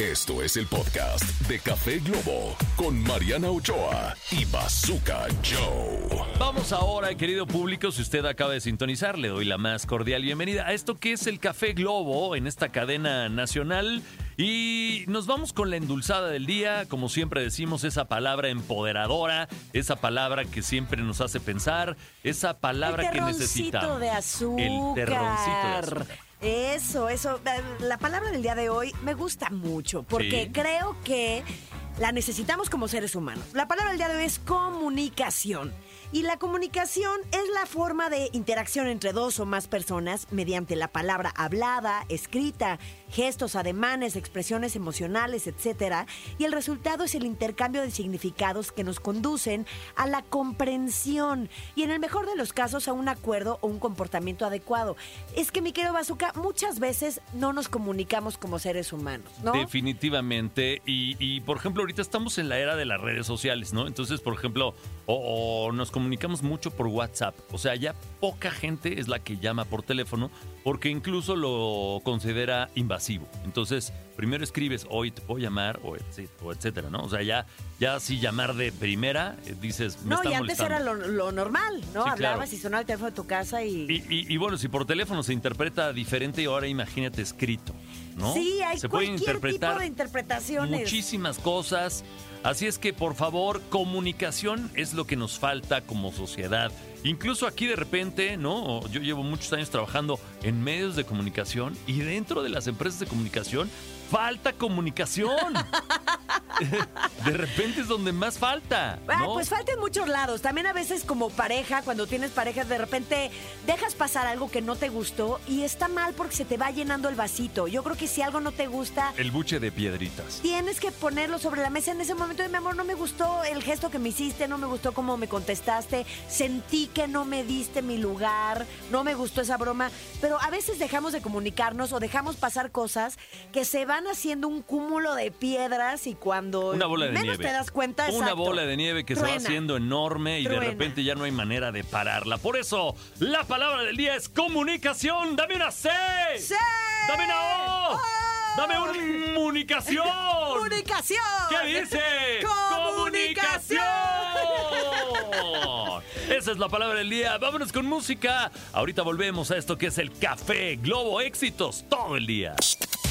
Esto es el podcast de Café Globo con Mariana Ochoa y Bazooka Joe. Vamos ahora, querido público, si usted acaba de sintonizar, le doy la más cordial bienvenida a esto que es el Café Globo en esta cadena nacional. Y nos vamos con la endulzada del día, como siempre decimos, esa palabra empoderadora, esa palabra que siempre nos hace pensar, esa palabra el que necesitamos. de azúcar. El terroncito de azúcar. Eso, eso. Eh, La palabra del día de hoy me gusta mucho porque Sí. creo que la necesitamos como seres humanos. La palabra del día de hoy es comunicación. Y la comunicación es la forma de interacción entre dos o más personas mediante la palabra hablada, escrita, gestos, ademanes, expresiones emocionales, etc. Y el resultado es el intercambio de significados que nos conducen a la comprensión y en el mejor de los casos a un acuerdo o un comportamiento adecuado. Es que, mi querido Bazooka, muchas veces no nos comunicamos como seres humanos, ¿no? Definitivamente. Y, y, por ejemplo, ahorita estamos en la era de las redes sociales, ¿no? Entonces, por ejemplo, o, o nos comunicamos mucho por WhatsApp. O sea, ya poca gente es la que llama por teléfono porque incluso lo considera invasivo. Entonces, primero escribes, hoy te puedo llamar, o, etc- o etcétera, ¿no? O sea, ya, ya si llamar de primera, eh, dices, me No, y antes molestando. era lo, lo normal, ¿no? Sí, Hablabas claro. y sonaba el teléfono de tu casa y... Y, y- y bueno, si por teléfono se interpreta diferente, ahora imagínate escrito, ¿no? Sí, hay se puede cualquier interpretar tipo de interpretaciones. muchísimas cosas. Así es que, por favor, comunicación es lo que nos falta como sociedad. Incluso aquí de repente, ¿no? Yo llevo muchos años trabajando en medios de comunicación y dentro de las empresas de comunicación falta comunicación. de repente es donde más falta. Ah, ¿no? pues falta en muchos lados. También a veces como pareja, cuando tienes pareja, de repente dejas pasar algo que no te gustó y está mal porque se te va llenando el vasito. Yo creo que si algo no te gusta, El buche de piedritas. tienes que ponerlo sobre la mesa en ese momento. Y mi amor, no me gustó el gesto que me hiciste, no me gustó cómo me contestaste, sentí que no me diste mi lugar, no me gustó esa broma. Pero a veces dejamos de comunicarnos o dejamos pasar cosas que se van haciendo un cúmulo de piedras y cuando Una bola de menos nieve. te das cuenta, Una exacto, bola de nieve que se va haciendo enorme y de repente ya no hay manera de pararla. Por eso, la palabra del día es comunicación. ¡Dame una C! ¡Dame una O! ¡Dame una comunicación! ¡Comunicación! ¿Qué dice? ¡Comunicación! ¡Comunicación! Esa es la palabra del día. Vámonos con música. Ahorita volvemos a esto que es el Café Globo Éxitos todo el día.